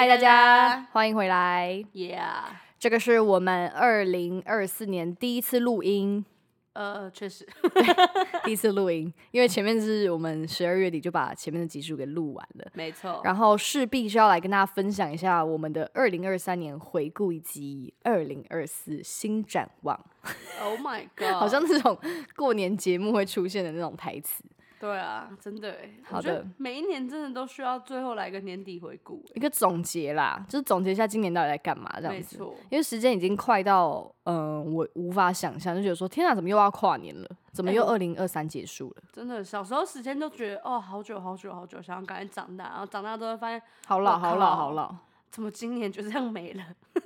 嗨，大家。欢迎回来。Yeah，这个是我们二零二四年第一次录音，呃，确实，第一次录音，因为前面是我们十二月底就把前面的集数给录完了，没错。然后势必是要来跟大家分享一下我们的二零二三年回顾以及二零二四新展望，Oh my god，好像那种过年节目会出现的那种台词。对啊，真的我觉得的每一年真的都需要最后来一个年底回顾。一个总结啦，就是总结一下今年到底在干嘛这样子。没错，因为时间已经快到，嗯、我无法想象，就觉得说，天啊，怎么又要跨年了？怎么又二零二三结束了？真的，小时候时间都觉得哦，好久好久好久，想要赶紧长大，然后长大之后发现，好老，好老，好老。怎么今年就这样没了？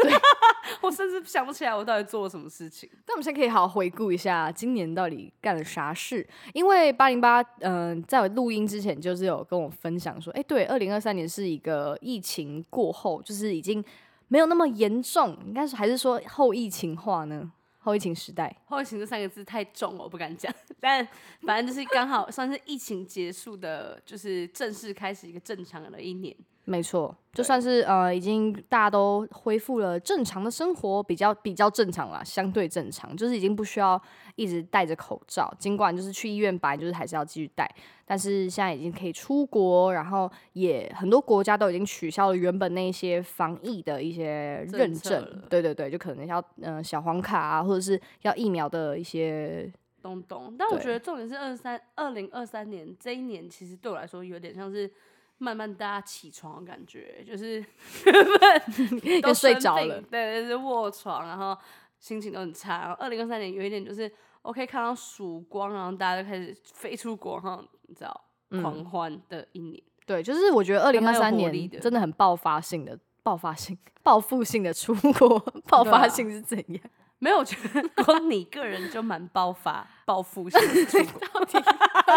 我甚至想不起来我到底做了什么事情。那我们现在可以好好回顾一下今年到底干了啥事，因为八零八，嗯，在我录音之前就是有跟我分享说，哎、对，二零二三年是一个疫情过后，就是已经没有那么严重，应该是还是说后疫情化呢？后疫情时代，后疫情这三个字太重了，我不敢讲。但反正就是刚好算是疫情结束的，就是正式开始一个正常的一年。没错，就算是呃，已经大家都恢复了正常的生活，比较比较正常啦，相对正常，就是已经不需要一直戴着口罩。尽管就是去医院本来就是还是要继续戴，但是现在已经可以出国，然后也很多国家都已经取消了原本那些防疫的一些认证。对对对，就可能要嗯、呃小黄卡啊，或者是要疫苗的一些东东。但我觉得重点是二三二零二三年这一年，其实对我来说有点像是慢慢大家起床的感觉，就是 原本都睡着了对，就是卧床，然后心情都很差。然后二零二三年有一点就是，OK 看到曙光，然后大家就开始飞出国，然后你知道狂欢的一年。对，就是我觉得二零二三年真的很爆发性的、爆发性、报复性的出国，爆发性是怎样？没有，我觉得光你个人就蛮爆发、报复性的出国，讲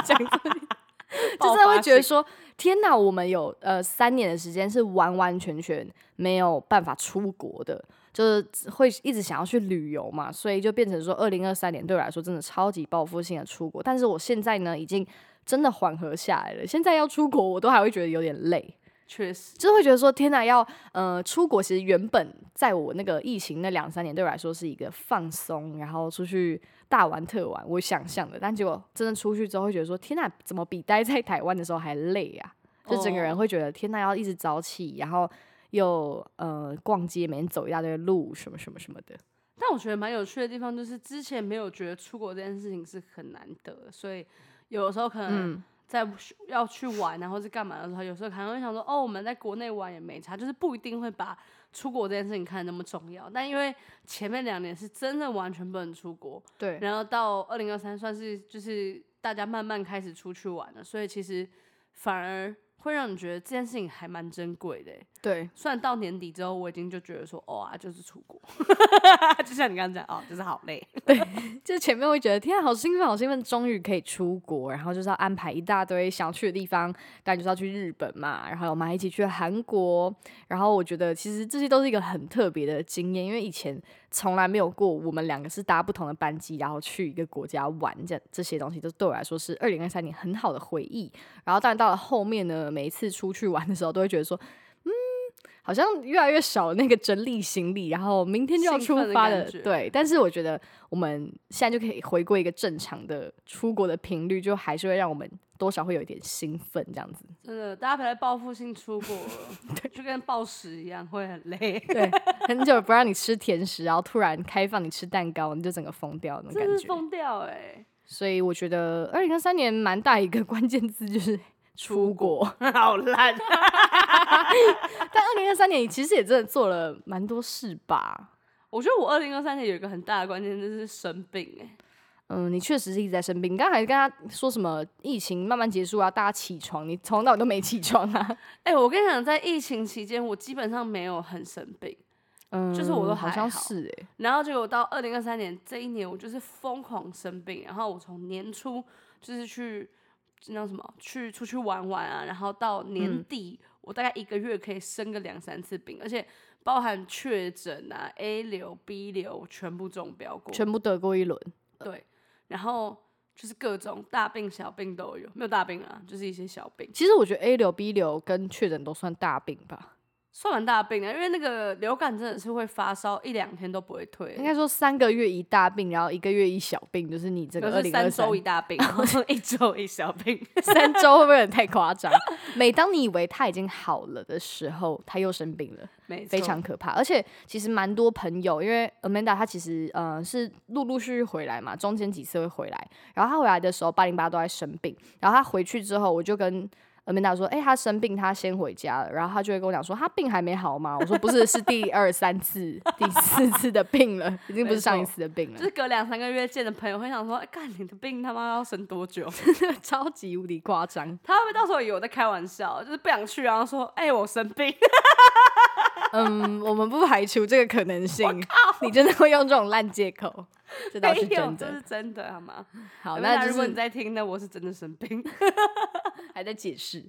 这里，就爆真的会觉得说，天哪，我们有呃三年的时间是完完全全没有办法出国的，就是会一直想要去旅游嘛，所以就变成说，二零二三年对我来说真的超级报复性的出国。但是我现在呢，已经真的缓和下来了，现在要出国，我都还会觉得有点累。确实。就是会觉得说，天哪，要呃出国，其实原本在我那个疫情那两三年对我来说是一个放松，然后出去大玩特玩，我想象的，但结果真的出去之后，会觉得说，天哪，怎么比待在台湾的时候还累啊？就整个人哦会觉得，天哪，要一直早起，然后又呃逛街，每天走一大堆路，什么什么什么的。但我觉得蛮有趣的地方，就是之前没有觉得出国这件事情是很难得，所以有的时候可能嗯，在要去玩然后是干嘛的时候，有时候可能会想说，哦，我们在国内玩也没差，就是不一定会把出国这件事情看得那么重要。但因为前面两年是真的完全不能出国，对，然后到二零二三算是就是大家慢慢开始出去玩了，所以其实反而会让你觉得这件事情还蛮珍贵的欸。对，虽然到年底之后，我已经就觉得说，哦啊，就是出国，就像你刚刚讲，哦，就是好累。对 就前面会觉得天啊，好兴奋，好兴奋，终于可以出国，然后就是要安排一大堆想要去的地方，当然就是要去日本嘛，然后我们还一起去韩国，然后我觉得其实这些都是一个很特别的经验，因为以前从来没有过，我们两个是搭不同的班机，然后去一个国家玩，这这些东西都对我来说是二零二三年很好的回忆。然后但到了后面呢，每一次出去玩的时候，都会觉得说，好像越来越少那个整理行李，然后明天就要出发感觉对，但是我觉得我们现在就可以回归一个正常的出国的频率，就还是会让我们多少会有一点兴奋这样子。真的，大家别再报复性出国了，就跟暴食一样，会很累。对，很久不让你吃甜食，然后突然开放你吃蛋糕，你就整个疯掉那种感觉。真是疯掉哎、所以我觉得二零二三年蛮大一个关键字就是出国。好烂。但二零二三年你其实也真的做了蛮多事吧？我觉得我二零二三年有一个很大的关键就是生病哎、嗯，你确实是一直在生病。你刚才跟他说什么疫情慢慢结束啊，大家起床，你从头到尾都没起床啊。哎、我跟你讲，在疫情期间，我基本上没有很生病，嗯，就是我都好像是哎、然后结果到二零二三年这一年，我就是疯狂生病。然后我从年初就是去那叫什么，去出去玩玩啊，然后到年嗯底，我大概一个月可以生个两三次病，而且包含确诊啊、A 流、B 流全部中标过。全部得过一轮。对，然后就是各种大病小病都有，没有大病啊，就是一些小病。其实我觉得 A 流、B 流跟确诊都算大病吧。算蛮大病的，因为那个流感真的是会发烧一两天都不会退，应该说三个月一大病，然后一个月一小病，就是你这个二是三零三周一大病，然后 一周一小病。三周会不会有点太夸张？每当你以为他已经好了的时候，他又生病了，非常可怕。而且其实蛮多朋友，因为 Amanda 她其实呃是陆陆续续回来嘛，中间几次会回来，然后她回来的时候八零八都在生病，然后她回去之后，我就跟说，哎、他生病，他先回家了，然后他就会跟我讲说，他病还没好吗？我说不是，是第二三次、第四次的病了，已经不是上一次的病了就。是隔两三个月见的朋友会想说，哎、干你的病他妈要生多久？超级无敌夸张。他会不会到时候以为我在开玩笑，就是不想去，然后说，哎、我生病。嗯，我们不排除这个可能性。你真的会用这种烂借口，这倒是真的。这是真的好吗？好，那那就是如果你在听呢，我是真的生病。还在解释。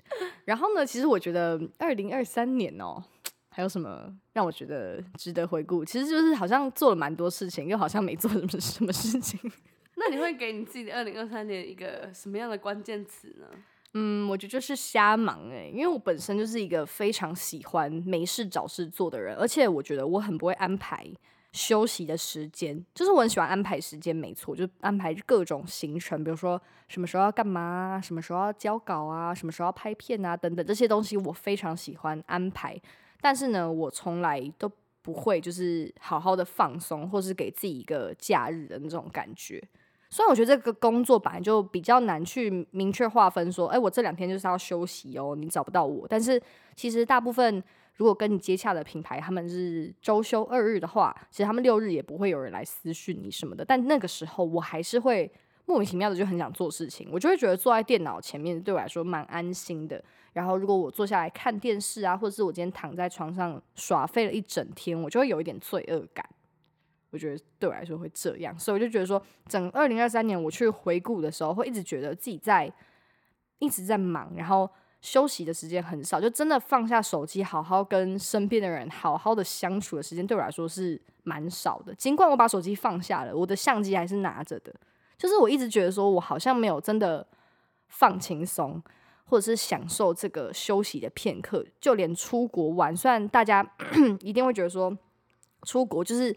然后呢，其实我觉得二零二三年哦，还有什么让我觉得值得回顾？其实就是好像做了蛮多事情，又好像没做什么什么事情。那你会给你自己的二零二三年一个什么样的关键词呢？嗯，我觉得就是瞎忙哎、因为我本身就是一个非常喜欢没事找事做的人，而且我觉得我很不会安排休息的时间，就是我很喜欢安排时间，没错，就安排各种行程，比如说什么时候要干嘛，什么时候要交稿啊，什么时候要拍片啊，等等这些东西，我非常喜欢安排。但是呢，我从来都不会就是好好的放松，或是给自己一个假日的那种感觉。虽然我觉得这个工作本来就比较难去明确划分，说，哎、我这两天就是要休息哦，你找不到我。但是其实大部分如果跟你接洽的品牌，他们是周休二日的话，其实他们六日也不会有人来私讯你什么的。但那个时候我还是会莫名其妙的就很想做事情，我就会觉得坐在电脑前面对我来说蛮安心的。然后如果我坐下来看电视啊，或者是我今天躺在床上耍废了一整天，我就会有一点罪恶感。我觉得对我来说会这样，所以我就觉得说，整二零二三年我去回顾的时候，会一直觉得自己在一直在忙，然后休息的时间很少，就真的放下手机，好好跟身边的人好好的相处的时间，对我来说是蛮少的。尽管我把手机放下了，我的相机还是拿着的，就是我一直觉得说我好像没有真的放轻松。或者是享受这个休息的片刻，就连出国玩，虽然大家 一定会觉得说出国就是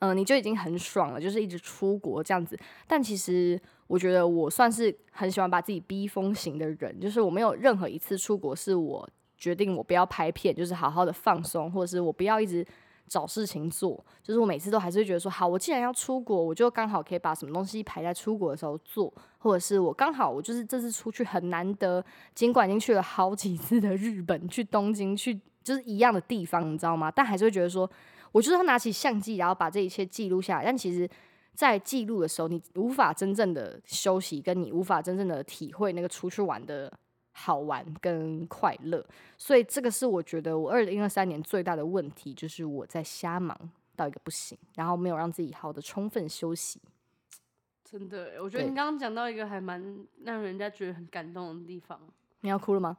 嗯、你就已经很爽了，就是一直出国这样子。但其实我觉得我算是很喜欢把自己逼疯型的人，就是我没有任何一次出国是我决定我不要拍片，就是好好的放松，或者是我不要一直找事情做。就是我每次都还是会觉得说，好，我既然要出国，我就刚好可以把什么东西排在出国的时候做，或者是我刚好我就是这次出去很难得，尽管已经去了好几次的日本，去东京，去就是一样的地方，你知道吗？但还是会觉得说。我就是要拿起相机，然后把这一切记录下来。但其实，在记录的时候，你无法真正的休息，跟你无法真正的体会那个出去玩的好玩跟快乐。所以，这个是我觉得我二零二三年最大的问题，就是我在瞎忙到一个不行，然后没有让自己好的充分休息。真的，我觉得你刚刚讲到一个还蛮让人家觉得很感动的地方。你要哭了吗？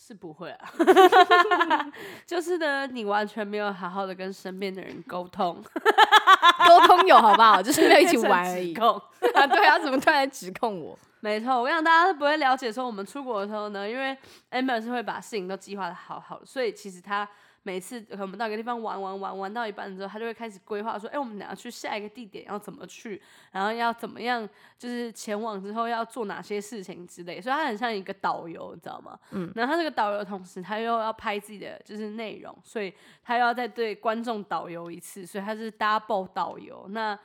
是不会啊，就是呢，你完全没有好好的跟身边的人沟通，沟通有好不好？就是没有一起玩而已 指。控啊，对啊，怎么突然指控我？没错，我跟你讲，大家都不会了解说我们出国的时候呢，因为 Amber 是会把事情都计划的好好的，所以其实他每次我们到一个地方玩玩玩玩到一半之后，他就会开始规划说，哎、我们等下去下一个地点要怎么去，然后要怎么样，就是前往之后要做哪些事情之类，所以他很像一个导游，你知道吗？嗯，然后他这个导游同时，他又要拍自己的就是内容，所以他又要再对观众导游一次，所以他是 double 导游。那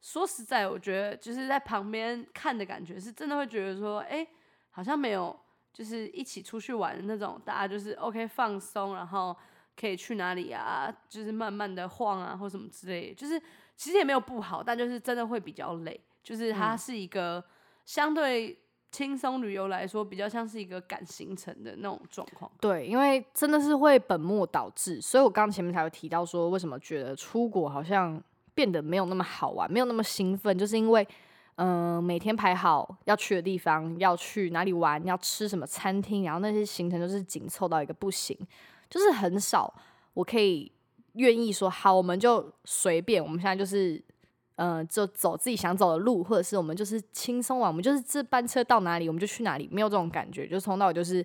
说实在，我觉得就是在旁边看的感觉，是真的会觉得说，哎、好像没有就是一起出去玩的那种，大家就是 OK 放松，然后可以去哪里啊，就是慢慢的晃啊，或什么之类的，就是其实也没有不好，但就是真的会比较累，就是它是一个相对轻松旅游来说，比较像是一个赶行程的那种状况。对，因为真的是会本末倒置，所以我刚刚前面才有提到说，为什么觉得出国好像变得没有那么好玩，没有那么兴奋，就是因为，嗯、每天排好要去的地方，要去哪里玩，要吃什么餐厅，然后那些行程都是紧凑到一个不行，就是很少我可以愿意说好，我们就随便，我们现在就是。嗯，就走自己想走的路，或者是我们就是轻松玩，我们就是这班车到哪里我们就去哪里，没有这种感觉，就从头到尾就是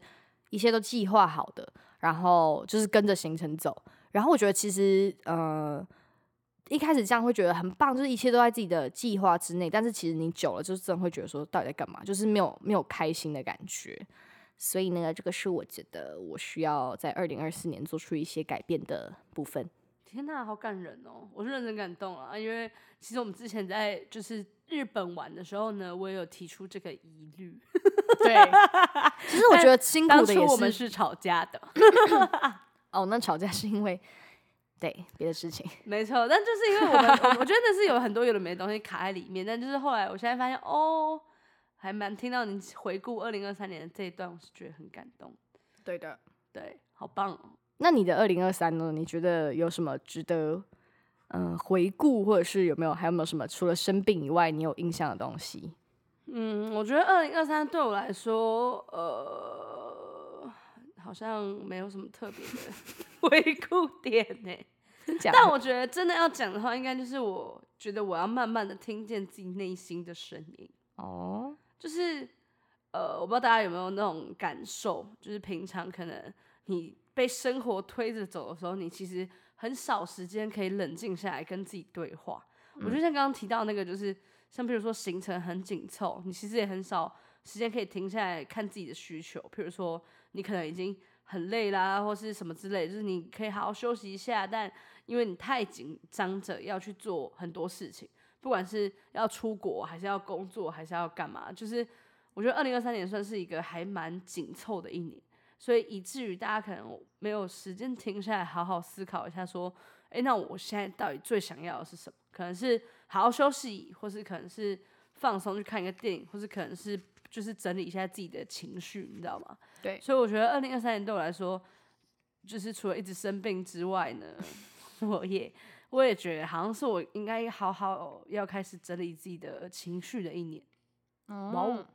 一切都计划好的，然后就是跟着行程走。然后我觉得其实呃一开始这样会觉得很棒，就是一切都在自己的计划之内。但是其实你久了，就是真的会觉得说到底在干嘛，就是没有没有开心的感觉。所以呢，这个是我觉得我需要在二零二四年做出一些改变的部分。天呐，好感人哦！我是认真感动啊，因为其实我们之前在就是日本玩的时候呢，我也有提出这个疑虑。对，其实我觉得辛苦的也我们是吵架的。哦，那吵架是因为对别的事情。没错，但就是因为我们，我觉得那是有很多有的没的东西卡在里面。但就是后来，我现在发现，哦，还蛮听到你回顾二零二三年的这一段，我是觉得很感动。对的，对，好棒。那你的二零二三呢？你觉得有什么值得嗯回顾，或者是有没有还有没有什么除了生病以外，你有印象的东西？嗯，我觉得二零二三对我来说，呃，好像没有什么特别的 回顾点呢。但我觉得真的要讲的话，应该就是我觉得我要慢慢的听见自己内心的声音。哦，就是呃，我不知道大家有没有那种感受，就是平常可能你。被生活推着走的时候，你其实很少时间可以冷静下来跟自己对话。我觉得像刚刚提到那个，就是像比如说行程很紧凑，你其实也很少时间可以停下来看自己的需求。比如说你可能已经很累啦，或是什么之类，就是你可以好好休息一下，但因为你太紧张着要去做很多事情，不管是要出国，还是要工作，还是要干嘛，就是我觉得二零二三年算是一个还蛮紧凑的一年。所以以至于大家可能没有时间停下来好好思考一下，说，哎，那我现在到底最想要的是什么？可能是好好休息，或是可能是放松去看一个电影，或是可能是就是整理一下自己的情绪，你知道吗？对。所以我觉得二零二三年对我来说，就是除了一直生病之外呢，我也我也觉得好像是我应该好好要开始整理自己的情绪的一年。哇哦，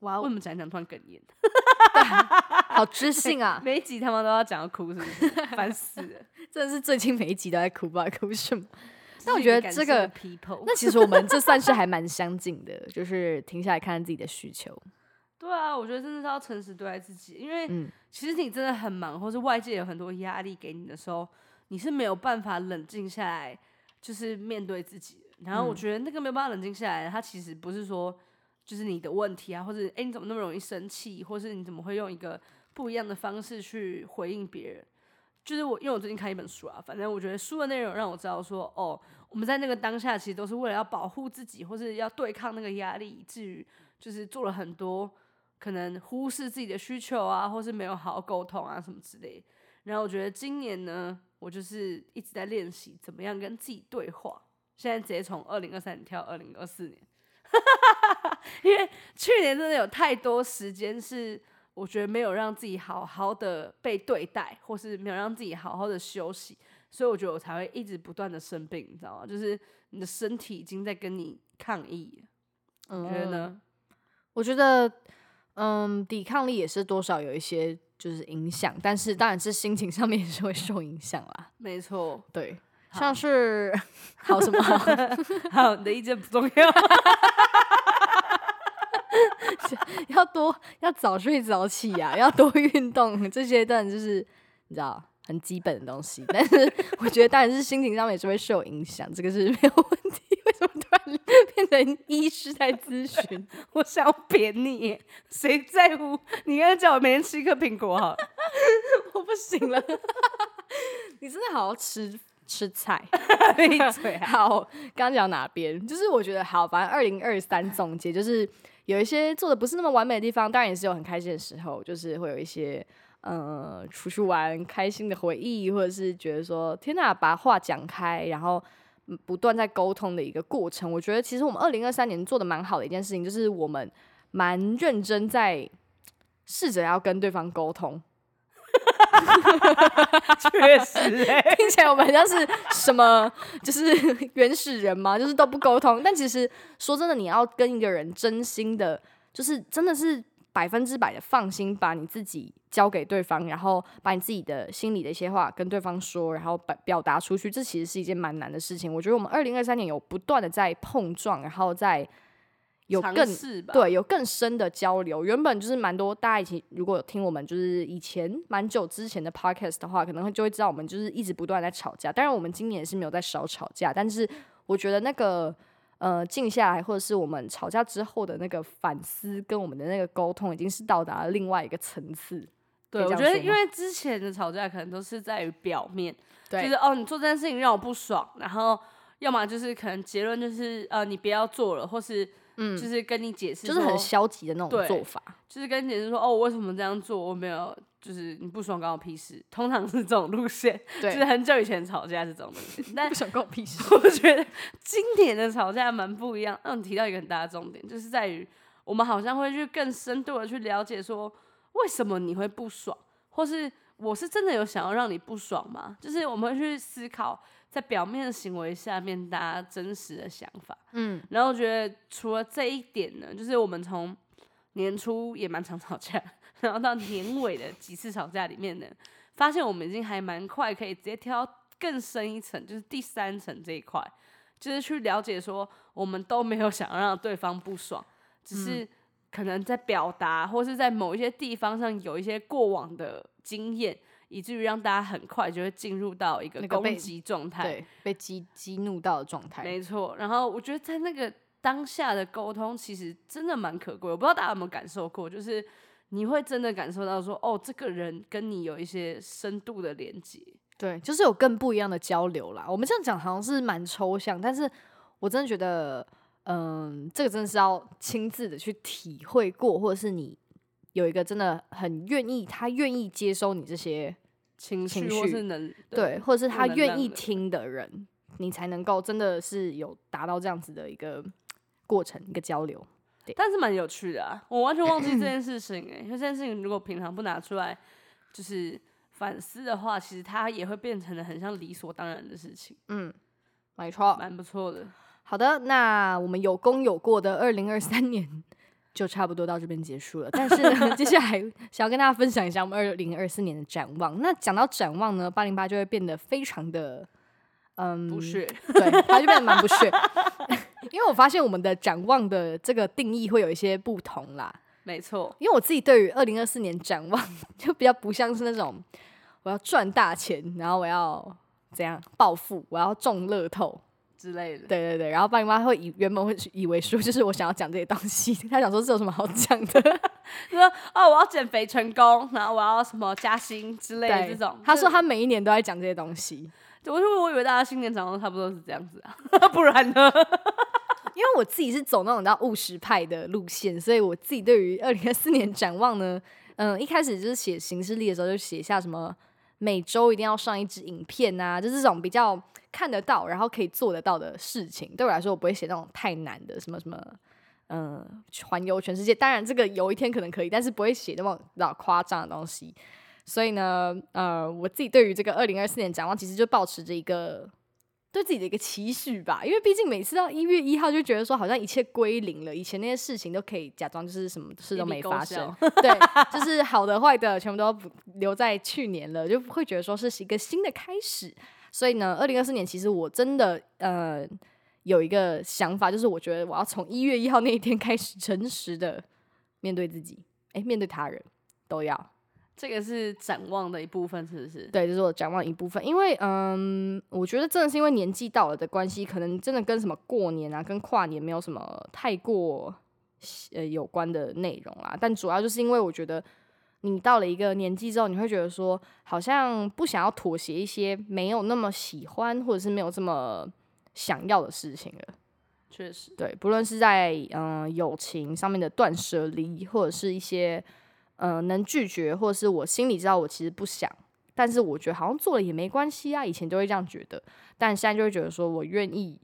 哇！为什么讲讲突然哽咽？好知性啊！每一集他们都要讲到哭，是不是？烦死了！真的是最近每一集都在哭吧？哭什么？但我觉得这个 people，那其实我们这算是还蛮相近的，就是停下来看看自己的需求。对啊，我觉得真的是要诚实对待自己，因为其实你真的很忙，或是外界有很多压力给你的时候，你是没有办法冷静下来，就是面对自己。然后我觉得那个没有办法冷静下来，它其实不是说。就是你的问题啊，或者哎，你怎么那么容易生气，或是你怎么会用一个不一样的方式去回应别人？就是我，因为我最近看一本书啊，反正我觉得书的内容让我知道说，哦，我们在那个当下其实都是为了要保护自己，或是要对抗那个压力，以至于就是做了很多可能忽视自己的需求啊，或是没有好好沟通啊什么之类。然后我觉得今年呢，我就是一直在练习怎么样跟自己对话。现在直接从二零二三年跳二零二四年。因为去年真的有太多时间是我觉得没有让自己好好的被对待，或是没有让自己好好的休息，所以我觉得我才会一直不断的生病，你知道吗？就是你的身体已经在跟你抗议。你觉得呢？我觉得，嗯，抵抗力也是多少有一些就是影响，但是当然是心情上面也是会受影响啦。没错，对，像是 好什么好，你的意见不重要。要多要早睡早起呀，要多运动，这些当然就是你知道很基本的东西。但是我觉得当然是心情上面也是会受影响，这个是没有问题。为什么突然变成医师在咨询？我想要扁你，谁在乎？你刚才叫我每天吃一颗苹果哈，我不行了。你真的好好吃吃菜，闭嘴。好，刚刚讲哪边？就是我觉得好，反正二零二三总结就是。有一些做的不是那么完美的地方，当然也是有很开心的时候，就是会有一些呃出去玩开心的回忆，或者是觉得说天哪，把话讲开，然后不断在沟通的一个过程。我觉得其实我们二零二三年做的蛮好的一件事情，就是我们蛮认真在试着要跟对方沟通。确实，听起来我们像是什么，就是 原始人嘛，就是都不沟通。但其实说真的，你要跟一个人真心的，就是真的是百分之百的放心，把你自己交给对方，然后把你自己的心里的一些话跟对方说，然后表表达出去，这其实是一件蛮难的事情。我觉得我们二零二三年有不断的在碰撞，然后在。有更，对，有更深的交流。原本就是蛮多大家一起，如果有听我们就是以前蛮久之前的 podcast 的话，可能会就会知道我们就是一直不断在吵架。当然，我们今年也是没有在少吵架，但是我觉得那个呃静下来，或者是我们吵架之后的那个反思跟我们的那个沟通，已经是到达了另外一个层次。对，我觉得因为之前的吵架可能都是在于表面，就是哦，你做这件事情让我不爽，然后要么就是可能结论就是呃你不要做了，或是嗯就是跟你解释，就是很消极的那种做法。就是跟你解释说哦我为什么这样做，我没有就是你不爽关我屁事，通常是这种路线，就对是，很久以前吵架是这种路线，但 不想关我屁事。我觉得经典的吵架蛮不一样。那你提到一个很大的重点，就是在于我们好像会去更深度的去了解说，为什么你会不爽，或是我是真的有想要让你不爽吗？就是我们会去思考在表面的行为下面大家真实的想法。嗯，然后我觉得除了这一点呢，就是我们从年初也蛮常吵架，然后到年尾的几次吵架里面呢，发现我们已经还蛮快可以直接跳到更深一层，就是第三层这一块，就是去了解说我们都没有想要让对方不爽，只是可能在表达或是在某一些地方上有一些过往的经验，以至于让大家很快就会进入到一个攻击状态。对，被激激怒到的状态。没错，然后我觉得在那个当下的沟通，其实真的蛮可贵。我不知道大家有没有感受过，就是你会真的感受到说，哦，这个人跟你有一些深度的连接。对，就是有更不一样的交流啦。我们这样讲好像是蛮抽象，但是我真的觉得，嗯，这个真的是要亲自的去体会过，或者是你有一个真的很愿意，他愿意接收你这些情绪或是能对，或者是他愿意听的人，你才能够真的是有达到这样子的一个过程，一个交流。但是蛮有趣的啊！我完全忘记这件事情哎、因为这件事情如果平常不拿出来，就是反思的话，其实它也会变成了很像理所当然的事情，嗯，没错。蛮不错的。好的，那我们有功有过的二零二三年就差不多到这边结束了。但是呢，接下来想要跟大家分享一下我们二零二四年的展望。那讲到展望呢，八零八就会变得非常的嗯不屑，对，他就变得蛮不屑。因为我发现我们的展望的这个定义会有一些不同啦。没错，因为我自己对于二零二四年展望 就比较不像是那种我要赚大钱，然后我要怎样暴富，我要中乐透，之类的。对对对。然后爸你妈会以原本会以为说就是我想要讲这些东西，他想说这有什么好讲的？就说哦，我要减肥成功，然后我要什么加薪之类的这种。他说他每一年都在讲这些东西，就，我就我以为大家新年展望差不多是这样子啊，不然呢？因为我自己是走那种比较务实派的路线，所以我自己对于二零二四年展望呢，嗯，一开始就是写行事历的时候就写下什么每周一定要上一支影片啊，就这种比较看得到，然后可以做得到的事情。对我来说，我不会写那种太难的，什么什么，嗯，环游全世界。当然，这个有一天可能可以，但是不会写那么老夸张的东西。所以呢，呃，我自己对于这个二零二四年展望，其实就保持着一个对自己的一个期许吧。因为毕竟每次到一月一号，就觉得说好像一切归零了，以前那些事情都可以假装就是什么事都没发生。对，就是好的坏的全部都留在去年了，就会觉得说是一个新的开始。所以呢，二零二四年其实我真的呃有一个想法，就是我觉得我要从一月一号那一天开始，诚实的面对自己，诶，面对他人都要。这个是展望的一部分，是不是？对，这是我展望一部分。因为嗯，我觉得真的是因为年纪到了的关系，可能真的跟什么过年啊、跟跨年没有什么太过呃有关的内容啦。但主要就是因为我觉得你到了一个年纪之后，你会觉得说，好像不想要妥协一些没有那么喜欢或者是没有这么想要的事情了。确实，对，不论是在嗯、呃友情上面的断舍离，或者是一些呃能拒绝，或者是我心里知道我其实不想，但是我觉得好像做了也没关系啊，以前就会这样觉得，但现在就会觉得说我愿意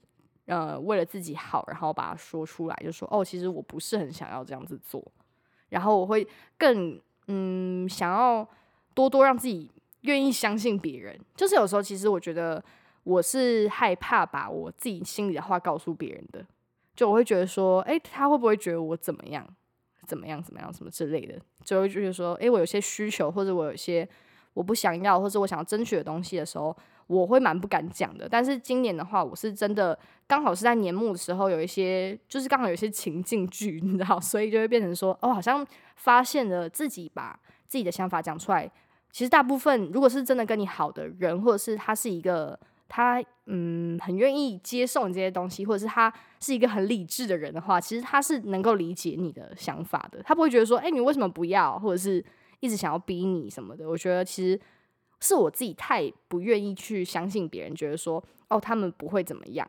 呃为了自己好，然后把它说出来，就说哦，其实我不是很想要这样子做，然后我会更嗯想要多多让自己愿意相信别人，就是有时候其实我觉得。我是害怕把我自己心里的话告诉别人的，就我会觉得说，诶，他会不会觉得我怎么样，怎么样，怎么样，什么之类的，就会觉得说，诶，我有些需求，或者我有些我不想要，或者我想要争取的东西的时候，我会蛮不敢讲的。但是今年的话，我是真的刚好是在年末的时候，有一些就是刚好有一些情境剧，你知道，所以就会变成说，哦，好像发现了自己把自己的想法讲出来。其实大部分如果是真的跟你好的人，或者是他是一个他嗯很愿意接受你这些东西，或者是他是一个很理智的人的话，其实他是能够理解你的想法的。他不会觉得说，哎、你为什么不要，或者是一直想要逼你什么的。我觉得其实是我自己太不愿意去相信别人，觉得说，哦，他们不会怎么样。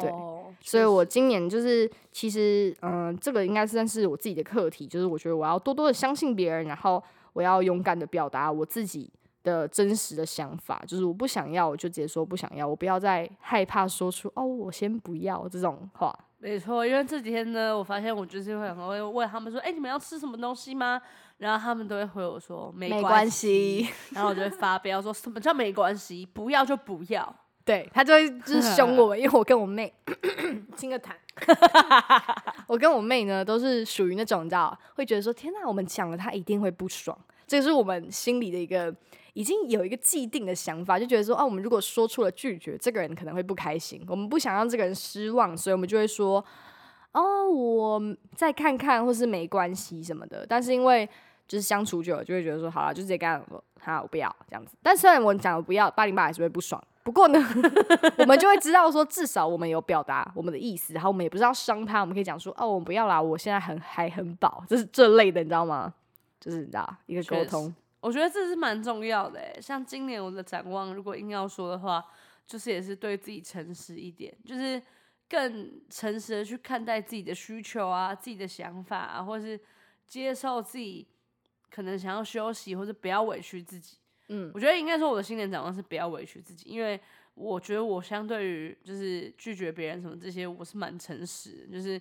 对哦，所以我今年就是，其实，嗯、这个应该算是我自己的课题，就是我觉得我要多多的相信别人，然后我要勇敢的表达我自己的真实的想法，就是我不想要，我就直接说不想要，我不要再害怕说出哦，我先不要这种话。没错，因为这几天呢，我发现我就是会很会问他们说，哎、你们要吃什么东西吗？然后他们都会回我说没关系，然后我就会发飙说什么叫没关系，不要就不要。对他就会就是凶我们，因为我跟我妹 亲个痰，我跟我妹呢都是属于那种你知道，会觉得说天哪，我们讲了她一定会不爽，这个是我们心里的一个已经有一个既定的想法，就觉得说哦，我们如果说出了拒绝，这个人可能会不开心，我们不想让这个人失望，所以我们就会说哦，我再看看，或是没关系什么的。但是因为就是相处久了，就会觉得说好了，就直接跟他说好，我不要这样子。但虽然我讲了不要，八零八还是会不爽。不过呢，我们就会知道说，至少我们有表达我们的意思，然后我们也不是要伤他，我们可以讲说，哦，我们不要啦，我现在很还很饱，这是这类的，你知道吗？就是你知道一个沟通，我觉得这是蛮重要的诶，像今年我的展望，如果硬要说的话，就是也是对自己诚实一点，就是更诚实的去看待自己的需求啊、自己的想法啊，或是接受自己可能想要休息，或者不要委屈自己。嗯我觉得应该说我的新年展望是不要委屈自己，因为我觉得我相对于就是拒绝别人什么这些，我是蛮诚实的，就是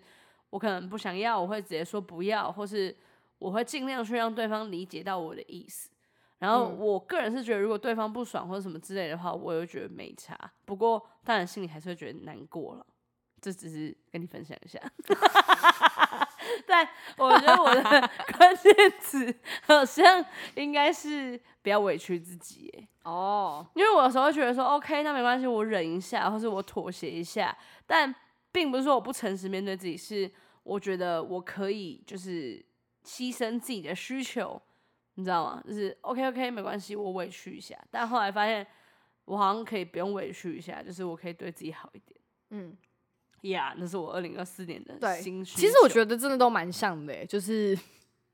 我可能不想要，我会直接说不要，或是我会尽量去让对方理解到我的意思。然后嗯我个人是觉得，如果对方不爽或者什么之类的话，我也会觉得没差。不过当然心里还是会觉得难过了，这只是跟你分享一下。但我觉得我的 关键词好像应该是不要委屈自己耶，哦，因为我有时候会觉得说，OK，那没关系，我忍一下，或是我妥协一下，但并不是说我不诚实面对自己，是我觉得我可以就是牺牲自己的需求，你知道吗？就是 OK OK 没关系，我委屈一下，但后来发现我好像可以不用委屈一下，就是我可以对自己好一点。嗯，呀、那是我二零二四年的对新需求。其实我觉得真的都蛮像的耶，就是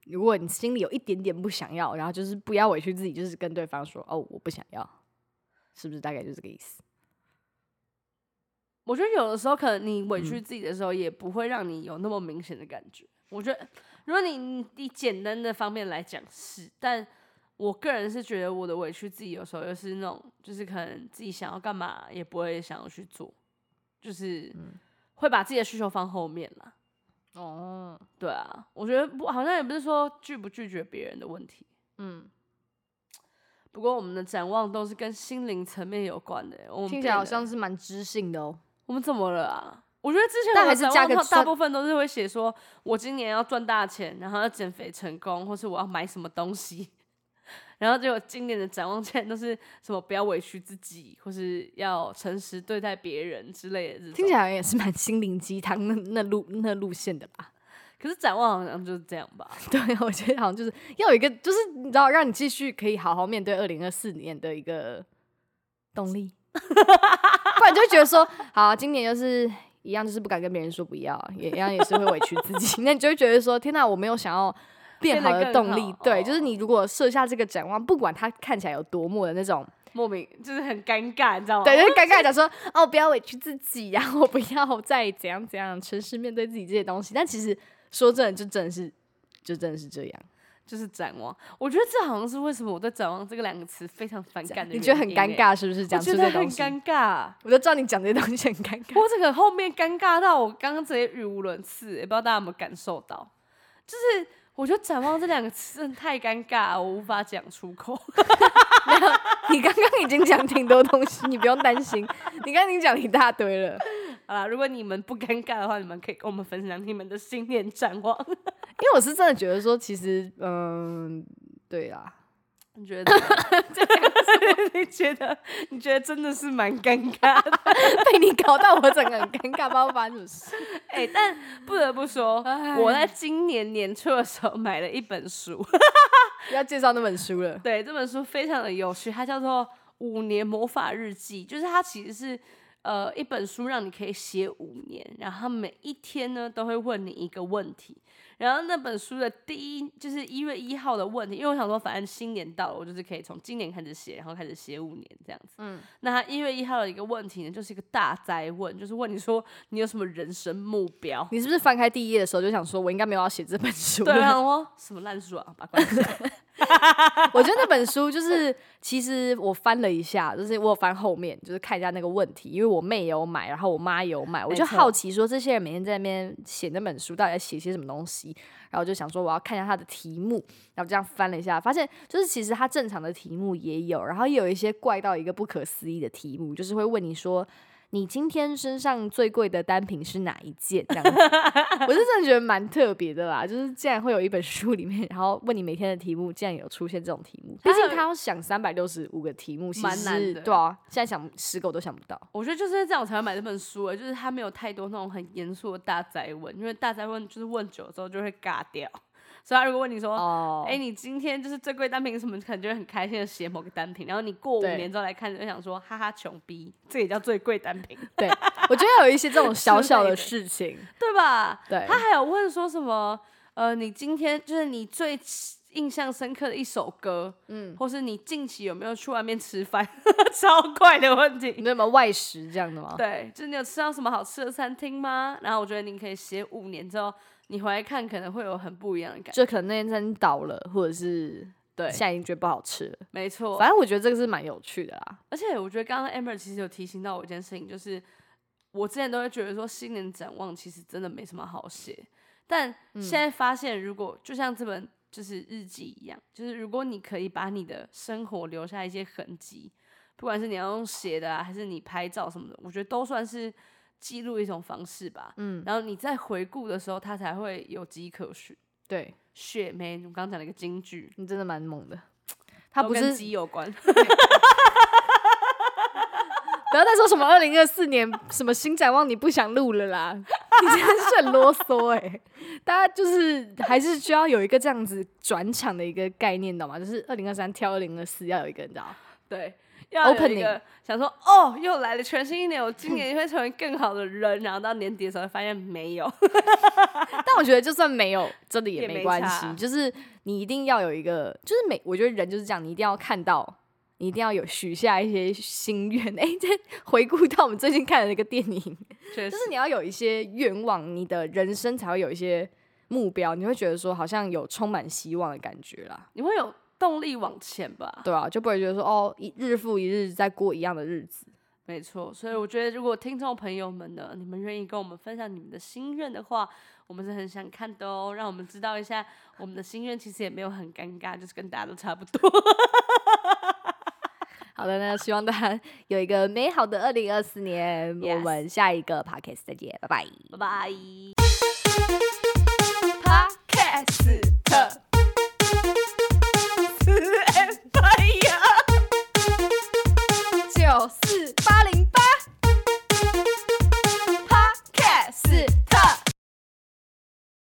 如果你心里有一点点不想要，然后就是不要委屈自己，就是跟对方说，哦，我不想要，是不是大概就是这个意思？我觉得有的时候可能你委屈嗯自己的时候，也不会让你有那么明显的感觉。我觉得，如果你你以简单的方面来讲是，但我个人是觉得我的委屈自己有时候又是那种，就是可能自己想要干嘛也不会想要去做，就是嗯会把自己的需求放后面啦。哦，对啊，我觉得不好像也不是说拒不拒绝别人的问题。嗯，不过我们的展望都是跟心灵层面有关的欸。我们听起来好像是蛮知性的哦。我们怎么了啊？我觉得之前的展还是加个望大部分都是会写说，我今年要赚大钱，然后要减肥成功，或是我要买什么东西。然后结果今年的展望竟然都是什么不要委屈自己，或是要诚实对待别人之类的。听起来也是蛮心灵鸡汤那那路那路线的吧。可是展望好像就是这样吧。对，我觉得好像就是要有一个，就是你知道，让你继续可以好好面对二零二四年的一个动力，不然就会觉得说，好，今年就是一样，就是不敢跟别人说不要，也一样也是会委屈自己，那你就会觉得说，天哪，我没有想要变好的动力好。对，就是哦你如果设下这个展望，不管它看起来有多么的那种，莫名就是很尴尬，你知道吗？对，就是 尴尬地讲说，哦，不要委屈自己呀、我不要再怎样怎样，诚实面对自己这些东西。但其实说真的，就真的是，就真的是这样。就是展望。我觉得这好像是为什么我对展望这个两个词非常反感的你觉得很？尴尬是不是？我讲出觉得很这东西，尴尬。我就知道你讲这些东西很尴尬。我这个后面尴尬到我刚刚直接语无伦次，也不知道大家有没有感受到，就是我觉得“展望”这两个词真的太尴尬，我无法讲出口。你刚刚已经讲挺多东西，你不用担心。你刚刚已经讲了一大堆了，好啦，如果你们不尴尬的话，你们可以跟我们分享你们的新年展望。因为我是真的觉得说，其实，嗯，对啦，你觉得？你觉得？你觉得真的是蛮尴尬的？被你搞到我整个很尴尬，不知道发生什么事。哎、但不得不说，哎我在今年年初的时候买了一本书，要介绍那本书了，对，这本书非常的有趣，它叫做《五年魔法日记》，就是它其实是呃一本书，让你可以写五年，然后每一天呢都会问你一个问题。然后那本书的第一就是一月一号的问题，因为我想说，反正新年到了，我就是可以从今年开始写，然后开始写五年这样子。嗯，那他一月一号的一个问题呢，就是一个大灾问，就是问你说你有什么人生目标？你是不是翻开第一页的时候就想说，我应该没有要写这本书？对，啊我说什么烂书啊，把它关起来。我觉得那本书就是，其实我翻了一下，就是我有翻后面，就是看一下那个问题，因为我妹有买，然后我妈有买，我就好奇说，这些人每天在那边写那本书，到底在写些什么东西？然后就想说，我要看一下它的题目，然后这样翻了一下，发现就是其实它正常的题目也有，然后也有一些怪到一个不可思议的题目，就是会问你说。你今天身上最贵的单品是哪一件？这样子，我是真的觉得蛮特别的啦。就是竟然会有一本书里面，然后问你每天的题目，竟然有出现这种题目。毕竟他要想三百六十五个题目，蛮难的是对啊，现在想十个我都想不到。我觉得就是这样，我才会买这本书、欸，就是他没有太多那种很严肃的大灾问，因为大灾问就是问久了之后就会尬掉。所以他如果问你说，哦哎、你今天就是最贵单品什么？可能就会很开心的写某个单品，然后你过五年之后来看，你就想说，哈哈，穷逼，这也叫最贵单品，对，我觉得有一些这种 小小的事情，对吧？对，他还有问说什么？呃，你今天就是你最印象深刻的一首歌，嗯，或是你近期有没有去外面吃饭？超怪的问题。你有没有外食这样的吗？对，就是你有吃到什么好吃的餐厅吗？然后我觉得你可以写五年之后，你回来看可能会有很不一样的感觉。就可能那天餐厅倒了，或者是对，现在已经觉得不好吃了。没错。反正我觉得这个是蛮有趣的啦。而且我觉得刚刚 Amber 其实有提醒到我一件事情，就是我之前都会觉得说新年展望其实真的没什么好写，但现在发现如果就像这本就是日记一样，就是如果你可以把你的生活留下一些痕迹，不管是你要用写的啊，还是你拍照什么的，我觉得都算是记录一种方式吧。嗯，然后你在回顾的时候，它才会有迹可循。对血梅，我刚刚讲了一个金句，你真的蛮猛的。它不是鸡有关。不要再说什么二零二四年 什么新展望你不想录了啦，你真的是很啰嗦哎、大家就是还是需要有一个这样子转场的一个概念，懂吗？就是二零二三跳二零二四要有一个，你知道？对，要有一个想说哦，又来了全新一年，我今年会成为更好的人，然后到年底的时候发现没有。但我觉得就算没有，真的也也没没关系，就是你一定要有一个，就是每我觉得人就是这样，你一定要看到。你一定要有许下一些心愿，哎、这回顾到我们最近看的那个电影，就是你要有一些愿望，你的人生才会有一些目标，你会觉得说好像有充满希望的感觉啦，你会有动力往前吧？对啊，就不会觉得说哦，一日复一日在过一样的日子。没错，所以我觉得如果听众朋友们呢，你们愿意跟我们分享你们的心愿的话，我们是很想看的哦，让我们知道一下我们的心愿其实也没有很尴尬，就是跟大家都差不多。好的，那希望大家 有一个美好的二零二四年我们下一个 podcast 再见，拜拜。拜拜。Podcast。四八